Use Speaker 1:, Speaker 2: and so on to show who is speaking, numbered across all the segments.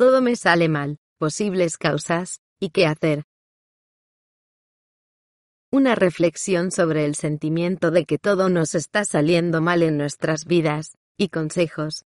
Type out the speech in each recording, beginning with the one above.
Speaker 1: Todo me sale mal, posibles causas, y qué hacer. Una reflexión sobre el sentimiento de que todo nos está saliendo mal en nuestras vidas, y consejos.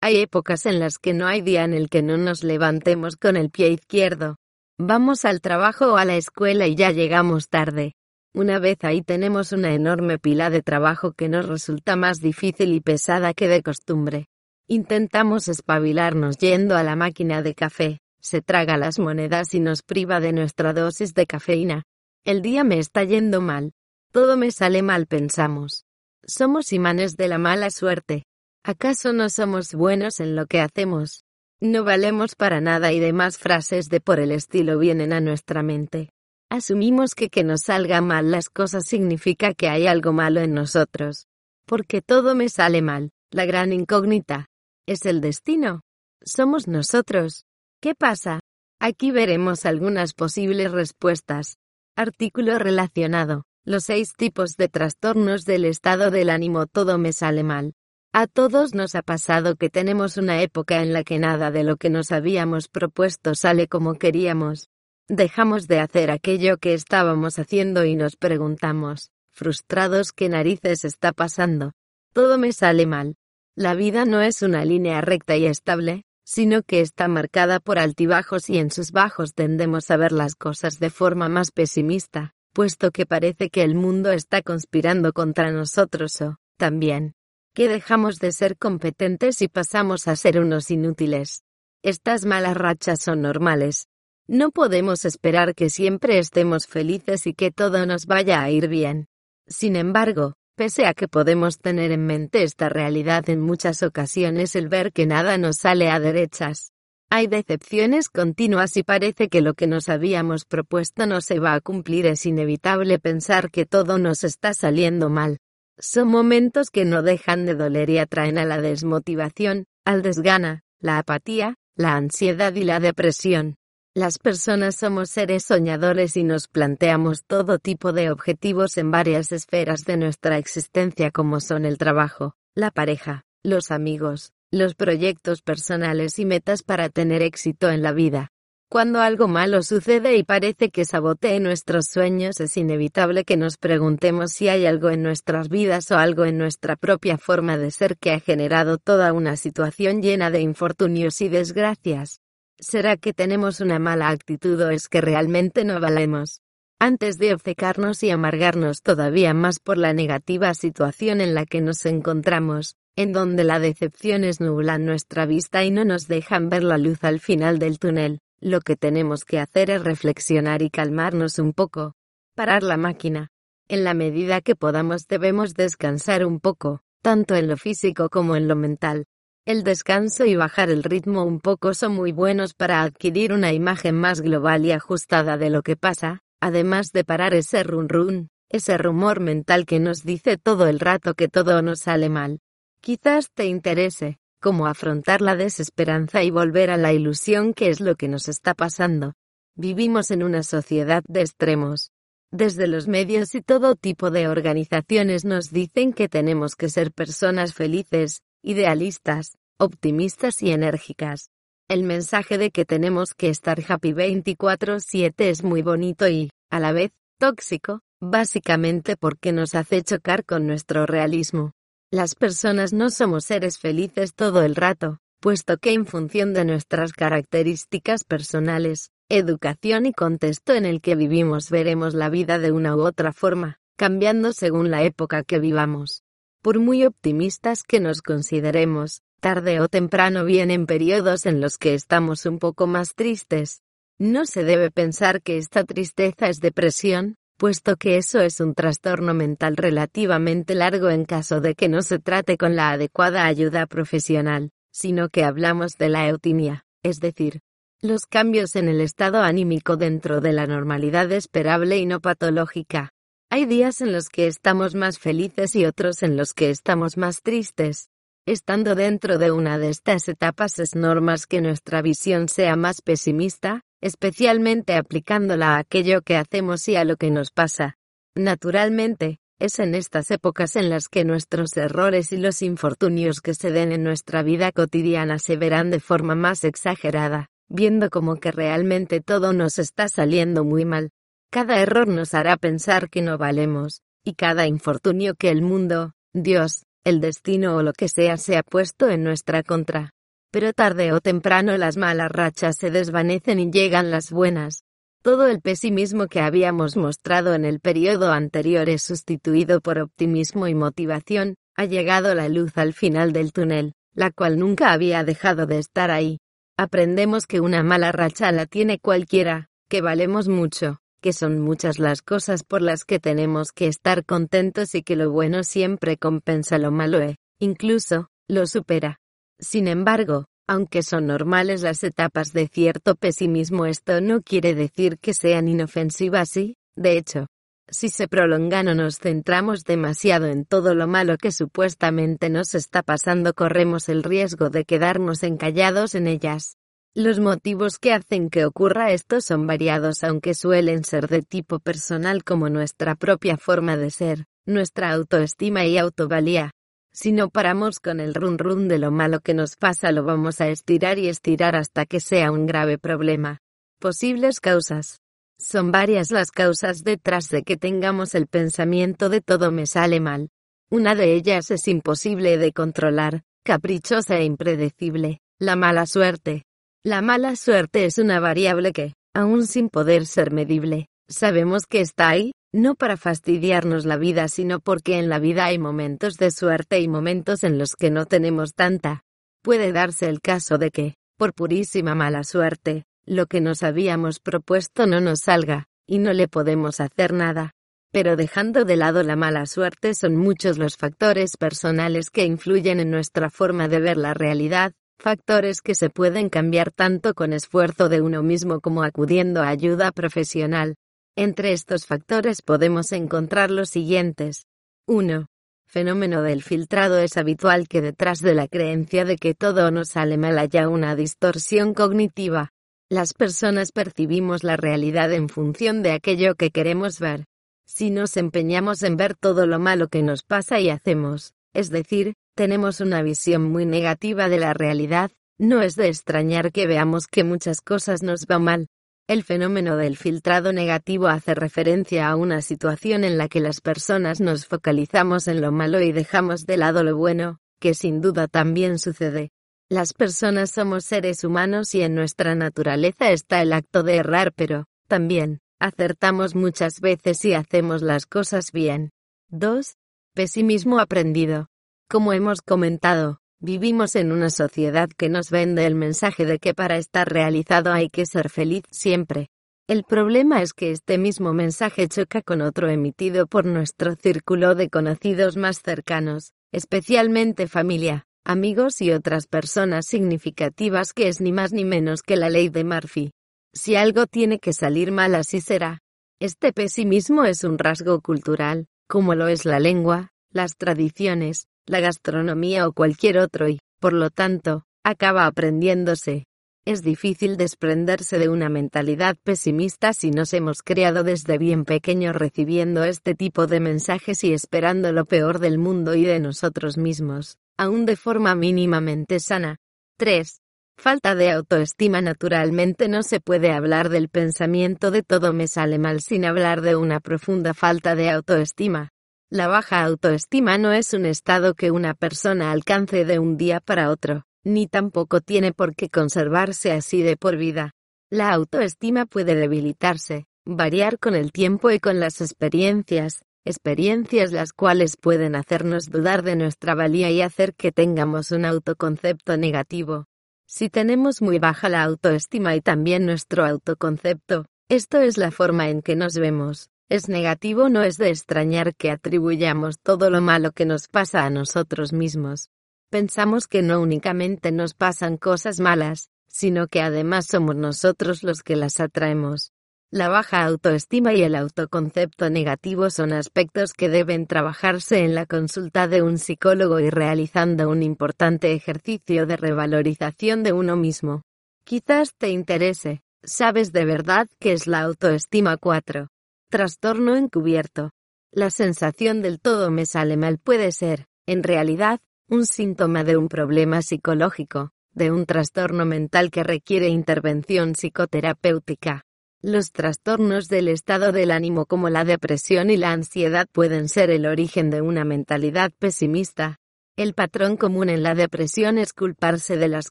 Speaker 1: Hay épocas en las que no hay día en el que no nos levantemos con el pie izquierdo. Vamos al trabajo o a la escuela y ya llegamos tarde. Una vez ahí tenemos una enorme pila de trabajo que nos resulta más difícil y pesada que de costumbre. Intentamos espabilarnos yendo a la máquina de café, se traga las monedas y nos priva de nuestra dosis de cafeína. El día me está yendo mal. Todo me sale mal, pensamos. Somos imanes de la mala suerte. ¿Acaso no somos buenos en lo que hacemos? No valemos para nada y demás frases de por el estilo vienen a nuestra mente. Asumimos que que nos salga mal las cosas significa que hay algo malo en nosotros. Porque todo me sale mal, la gran incógnita. ¿Es el destino? ¿Somos nosotros? ¿Qué pasa? Aquí veremos algunas posibles respuestas. Artículo relacionado. Los seis tipos de trastornos del estado del ánimo todo me sale mal. A todos nos ha pasado que tenemos una época en la que nada de lo que nos habíamos propuesto sale como queríamos. Dejamos de hacer aquello que estábamos haciendo y nos preguntamos, frustrados, ¿qué narices está pasando? Todo me sale mal. La vida no es una línea recta y estable, sino que está marcada por altibajos y en sus bajos tendemos a ver las cosas de forma más pesimista, puesto que parece que el mundo está conspirando contra nosotros o, también, que dejamos de ser competentes y pasamos a ser unos inútiles. Estas malas rachas son normales. No podemos esperar que siempre estemos felices y que todo nos vaya a ir bien. Sin embargo, Pese a que podemos tener en mente esta realidad en muchas ocasiones el ver que nada nos sale a derechas. Hay decepciones continuas y parece que lo que nos habíamos propuesto no se va a cumplir. Es inevitable pensar que todo nos está saliendo mal. Son momentos que no dejan de doler y atraen a la desmotivación, al desgana, la apatía, la ansiedad y la depresión. Las personas somos seres soñadores y nos planteamos todo tipo de objetivos en varias esferas de nuestra existencia como son el trabajo, la pareja, los amigos, los proyectos personales y metas para tener éxito en la vida. Cuando algo malo sucede y parece que sabotee nuestros sueños es inevitable que nos preguntemos si hay algo en nuestras vidas o algo en nuestra propia forma de ser que ha generado toda una situación llena de infortunios y desgracias. ¿Será que tenemos una mala actitud o es que realmente no valemos? Antes de obcecarnos y amargarnos todavía más por la negativa situación en la que nos encontramos, en donde la decepción nubla nuestra vista y no nos dejan ver la luz al final del túnel, lo que tenemos que hacer es reflexionar y calmarnos un poco. Parar la máquina. En la medida que podamos debemos descansar un poco, tanto en lo físico como en lo mental, el descanso y bajar el ritmo un poco son muy buenos para adquirir una imagen más global y ajustada de lo que pasa, además de parar ese run run, ese rumor mental que nos dice todo el rato que todo nos sale mal. Quizás te interese, cómo afrontar la desesperanza y volver a la ilusión que es lo que nos está pasando. Vivimos en una sociedad de extremos. Desde los medios y todo tipo de organizaciones nos dicen que tenemos que ser personas felices, idealistas, optimistas y enérgicas. El mensaje de que tenemos que estar happy 24/7 es muy bonito y, a la vez, tóxico, básicamente porque nos hace chocar con nuestro realismo. Las personas no somos seres felices todo el rato, puesto que en función de nuestras características personales, educación y contexto en el que vivimos veremos la vida de una u otra forma, cambiando según la época que vivamos. Por muy optimistas que nos consideremos, tarde o temprano vienen periodos en los que estamos un poco más tristes. No se debe pensar que esta tristeza es depresión, puesto que eso es un trastorno mental relativamente largo en caso de que no se trate con la adecuada ayuda profesional. sino que hablamos de la eutinia, es decir, los cambios en el estado anímico dentro de la normalidad esperable y no patológica. Hay días en los que estamos más felices y otros en los que estamos más tristes. Estando dentro de una de estas etapas es normal que nuestra visión sea más pesimista, especialmente aplicándola a aquello que hacemos y a lo que nos pasa. Naturalmente, es en estas épocas en las que nuestros errores y los infortunios que se den en nuestra vida cotidiana se verán de forma más exagerada, viendo como que realmente todo nos está saliendo muy mal. Cada error nos hará pensar que no valemos, y cada infortunio que el mundo, Dios, el destino o lo que sea se ha puesto en nuestra contra. Pero tarde o temprano las malas rachas se desvanecen y llegan las buenas. Todo el pesimismo que habíamos mostrado en el periodo anterior es sustituido por optimismo y motivación, ha llegado la luz al final del túnel, la cual nunca había dejado de estar ahí. Aprendemos que una mala racha la tiene cualquiera, que valemos mucho, que son muchas las cosas por las que tenemos que estar contentos y que lo bueno siempre compensa lo malo e, incluso, lo supera. Sin embargo, aunque son normales las etapas de cierto pesimismo, esto no quiere decir que sean inofensivas y, de hecho, si se prolongan o nos centramos demasiado en todo lo malo que supuestamente nos está pasando, corremos el riesgo de quedarnos encallados en ellas. Los motivos que hacen que ocurra esto son variados aunque suelen ser de tipo personal como nuestra propia forma de ser, nuestra autoestima y autovalía. Si no paramos con el run run de lo malo que nos pasa lo vamos a estirar y estirar hasta que sea un grave problema. Posibles causas. Son varias las causas detrás de que tengamos el pensamiento de todo me sale mal. Una de ellas es imposible de controlar, caprichosa e impredecible, la mala suerte. La mala suerte es una variable que, aun sin poder ser medible, sabemos que está ahí, no para fastidiarnos la vida, sino porque en la vida hay momentos de suerte y momentos en los que no tenemos tanta. Puede darse el caso de que, por purísima mala suerte, lo que nos habíamos propuesto no nos salga, y no le podemos hacer nada. Pero dejando de lado la mala suerte son muchos los factores personales que influyen en nuestra forma de ver la realidad, factores que se pueden cambiar tanto con esfuerzo de uno mismo como acudiendo a ayuda profesional. Entre estos factores podemos encontrar los siguientes. 1. Fenómeno del filtrado es habitual que detrás de la creencia de que todo nos sale mal haya una distorsión cognitiva. Las personas percibimos la realidad en función de aquello que queremos ver. Si nos empeñamos en ver todo lo malo que nos pasa y hacemos, es decir, tenemos una visión muy negativa de la realidad, no es de extrañar que veamos que muchas cosas nos van mal. El fenómeno del filtrado negativo hace referencia a una situación en la que las personas nos focalizamos en lo malo y dejamos de lado lo bueno, que sin duda también sucede. Las personas somos seres humanos y en nuestra naturaleza está el acto de errar, pero, también, acertamos muchas veces y hacemos las cosas bien. 2. Pesimismo aprendido. Como hemos comentado, vivimos en una sociedad que nos vende el mensaje de que para estar realizado hay que ser feliz siempre. El problema es que este mismo mensaje choca con otro emitido por nuestro círculo de conocidos más cercanos, especialmente familia, amigos y otras personas significativas que es ni más ni menos que la ley de Murphy. Si algo tiene que salir mal así será. Este pesimismo es un rasgo cultural, como lo es la lengua, las tradiciones, la gastronomía o cualquier otro y, por lo tanto, acaba aprendiéndose. Es difícil desprenderse de una mentalidad pesimista si nos hemos creado desde bien pequeños recibiendo este tipo de mensajes y esperando lo peor del mundo y de nosotros mismos, aún de forma mínimamente sana. 3. Falta de autoestima Naturalmente no se puede hablar del pensamiento de todo me sale mal sin hablar de una profunda falta de autoestima. La baja autoestima no es un estado que una persona alcance de un día para otro, ni tampoco tiene por qué conservarse así de por vida. La autoestima puede debilitarse, variar con el tiempo y con las experiencias, experiencias las cuales pueden hacernos dudar de nuestra valía y hacer que tengamos un autoconcepto negativo. Si tenemos muy baja la autoestima y también nuestro autoconcepto, esto es la forma en que nos vemos, es negativo no es de extrañar que atribuyamos todo lo malo que nos pasa a nosotros mismos. Pensamos que no únicamente nos pasan cosas malas, sino que además somos nosotros los que las atraemos. La baja autoestima y el autoconcepto negativo son aspectos que deben trabajarse en la consulta de un psicólogo y realizando un importante ejercicio de revalorización de uno mismo. Quizás te interese. ¿Sabes de verdad qué es la autoestima 4? Trastorno encubierto. La sensación del todo me sale mal puede ser, en realidad, un síntoma de un problema psicológico, de un trastorno mental que requiere intervención psicoterapéutica. Los trastornos del estado del ánimo como la depresión y la ansiedad pueden ser el origen de una mentalidad pesimista. El patrón común en la depresión es culparse de las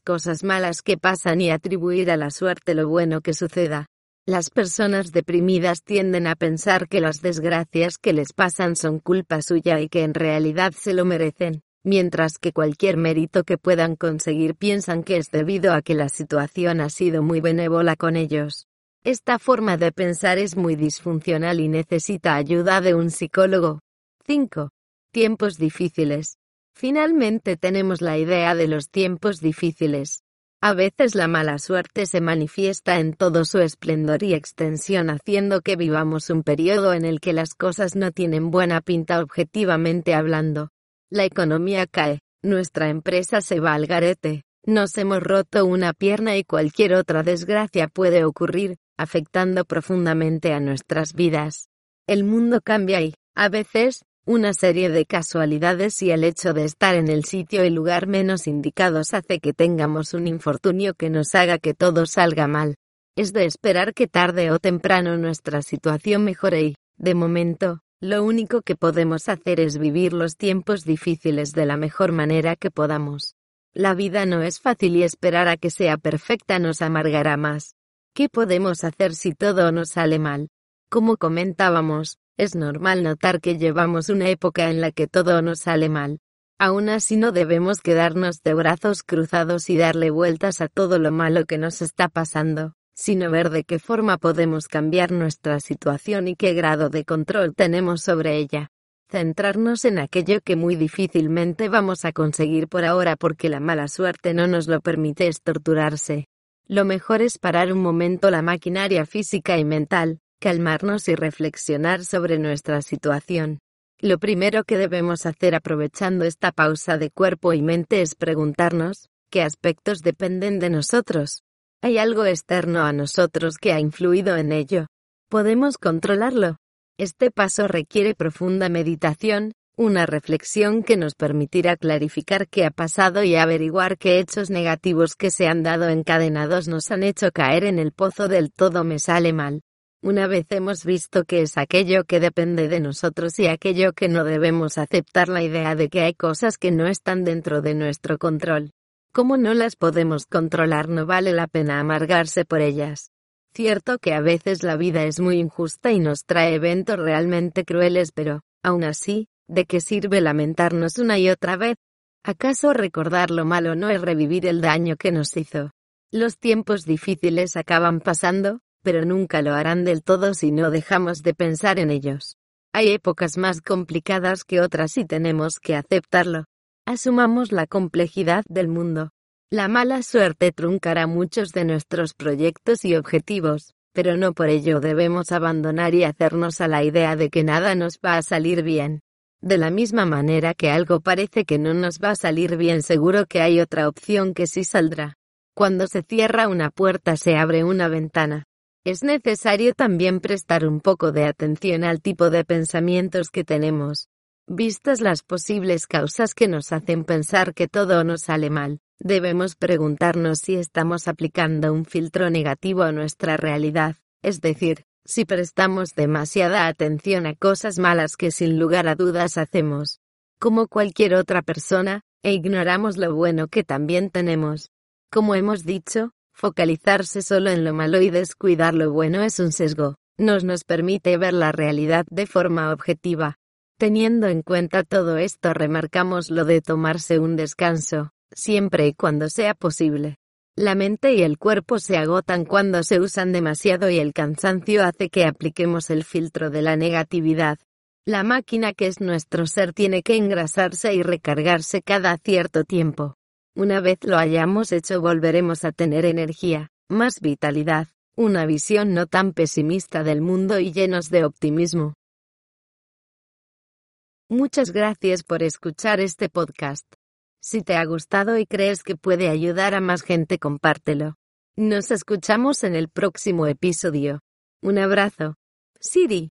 Speaker 1: cosas malas que pasan y atribuir a la suerte lo bueno que suceda. Las personas deprimidas tienden a pensar que las desgracias que les pasan son culpa suya y que en realidad se lo merecen mientras que cualquier mérito que puedan conseguir piensan que es debido a que la situación ha sido muy benévola con ellos. Esta forma de pensar es muy disfuncional y necesita ayuda de un psicólogo. 5. Tiempos difíciles. Finalmente tenemos la idea de los tiempos difíciles. A veces la mala suerte se manifiesta en todo su esplendor y extensión haciendo que vivamos un periodo en el que las cosas no tienen buena pinta objetivamente hablando. La economía cae, nuestra empresa se va al garete, nos hemos roto una pierna y cualquier otra desgracia puede ocurrir, afectando profundamente a nuestras vidas. El mundo cambia y, a veces, una serie de casualidades y el hecho de estar en el sitio y lugar menos indicados hace que tengamos un infortunio que nos haga que todo salga mal. Es de esperar que tarde o temprano nuestra situación mejore y, de momento, lo único que podemos hacer es vivir los tiempos difíciles de la mejor manera que podamos. La vida no es fácil y esperar a que sea perfecta nos amargará más. ¿Qué podemos hacer si todo nos sale mal? Como comentábamos, es normal notar que llevamos una época en la que todo nos sale mal. Aún así no debemos quedarnos de brazos cruzados y darle vueltas a todo lo malo que nos está pasando sino ver de qué forma podemos cambiar nuestra situación y qué grado de control tenemos sobre ella. Centrarnos en aquello que muy difícilmente vamos a conseguir por ahora porque la mala suerte no nos lo permite es torturarse. Lo mejor es parar un momento la maquinaria física y mental, calmarnos y reflexionar sobre nuestra situación. Lo primero que debemos hacer aprovechando esta pausa de cuerpo y mente es preguntarnos, ¿qué aspectos dependen de nosotros? Hay algo externo a nosotros que ha influido en ello. ¿Podemos controlarlo? Este paso requiere profunda meditación, una reflexión que nos permitirá clarificar qué ha pasado y averiguar qué hechos negativos que se han dado encadenados nos han hecho caer en el pozo del todo me sale mal. Una vez hemos visto que es aquello que depende de nosotros y aquello que no debemos aceptar la idea de que hay cosas que no están dentro de nuestro control. Como no las podemos controlar no vale la pena amargarse por ellas. Cierto que a veces la vida es muy injusta y nos trae eventos realmente crueles, pero, aún así, ¿de qué sirve lamentarnos una y otra vez? ¿Acaso recordar lo malo no es revivir el daño que nos hizo? Los tiempos difíciles acaban pasando, pero nunca lo harán del todo si no dejamos de pensar en ellos. Hay épocas más complicadas que otras y tenemos que aceptarlo. Asumamos la complejidad del mundo. La mala suerte truncará muchos de nuestros proyectos y objetivos, pero no por ello debemos abandonar y hacernos a la idea de que nada nos va a salir bien. De la misma manera que algo parece que no nos va a salir bien, seguro que hay otra opción que sí saldrá. Cuando se cierra una puerta se abre una ventana. Es necesario también prestar un poco de atención al tipo de pensamientos que tenemos. Vistas las posibles causas que nos hacen pensar que todo nos sale mal, debemos preguntarnos si estamos aplicando un filtro negativo a nuestra realidad, es decir, si prestamos demasiada atención a cosas malas que sin lugar a dudas hacemos, como cualquier otra persona, e ignoramos lo bueno que también tenemos. Como hemos dicho, focalizarse solo en lo malo y descuidar lo bueno es un sesgo, nos nos permite ver la realidad de forma objetiva. Teniendo en cuenta todo esto remarcamos lo de tomarse un descanso, siempre y cuando sea posible. La mente y el cuerpo se agotan cuando se usan demasiado y el cansancio hace que apliquemos el filtro de la negatividad. La máquina que es nuestro ser tiene que engrasarse y recargarse cada cierto tiempo. Una vez lo hayamos hecho volveremos a tener energía, más vitalidad, una visión no tan pesimista del mundo y llenos de optimismo. Muchas gracias por escuchar este podcast. Si te ha gustado y crees que puede ayudar a más gente, compártelo. Nos escuchamos en el próximo episodio. Un abrazo. Siri.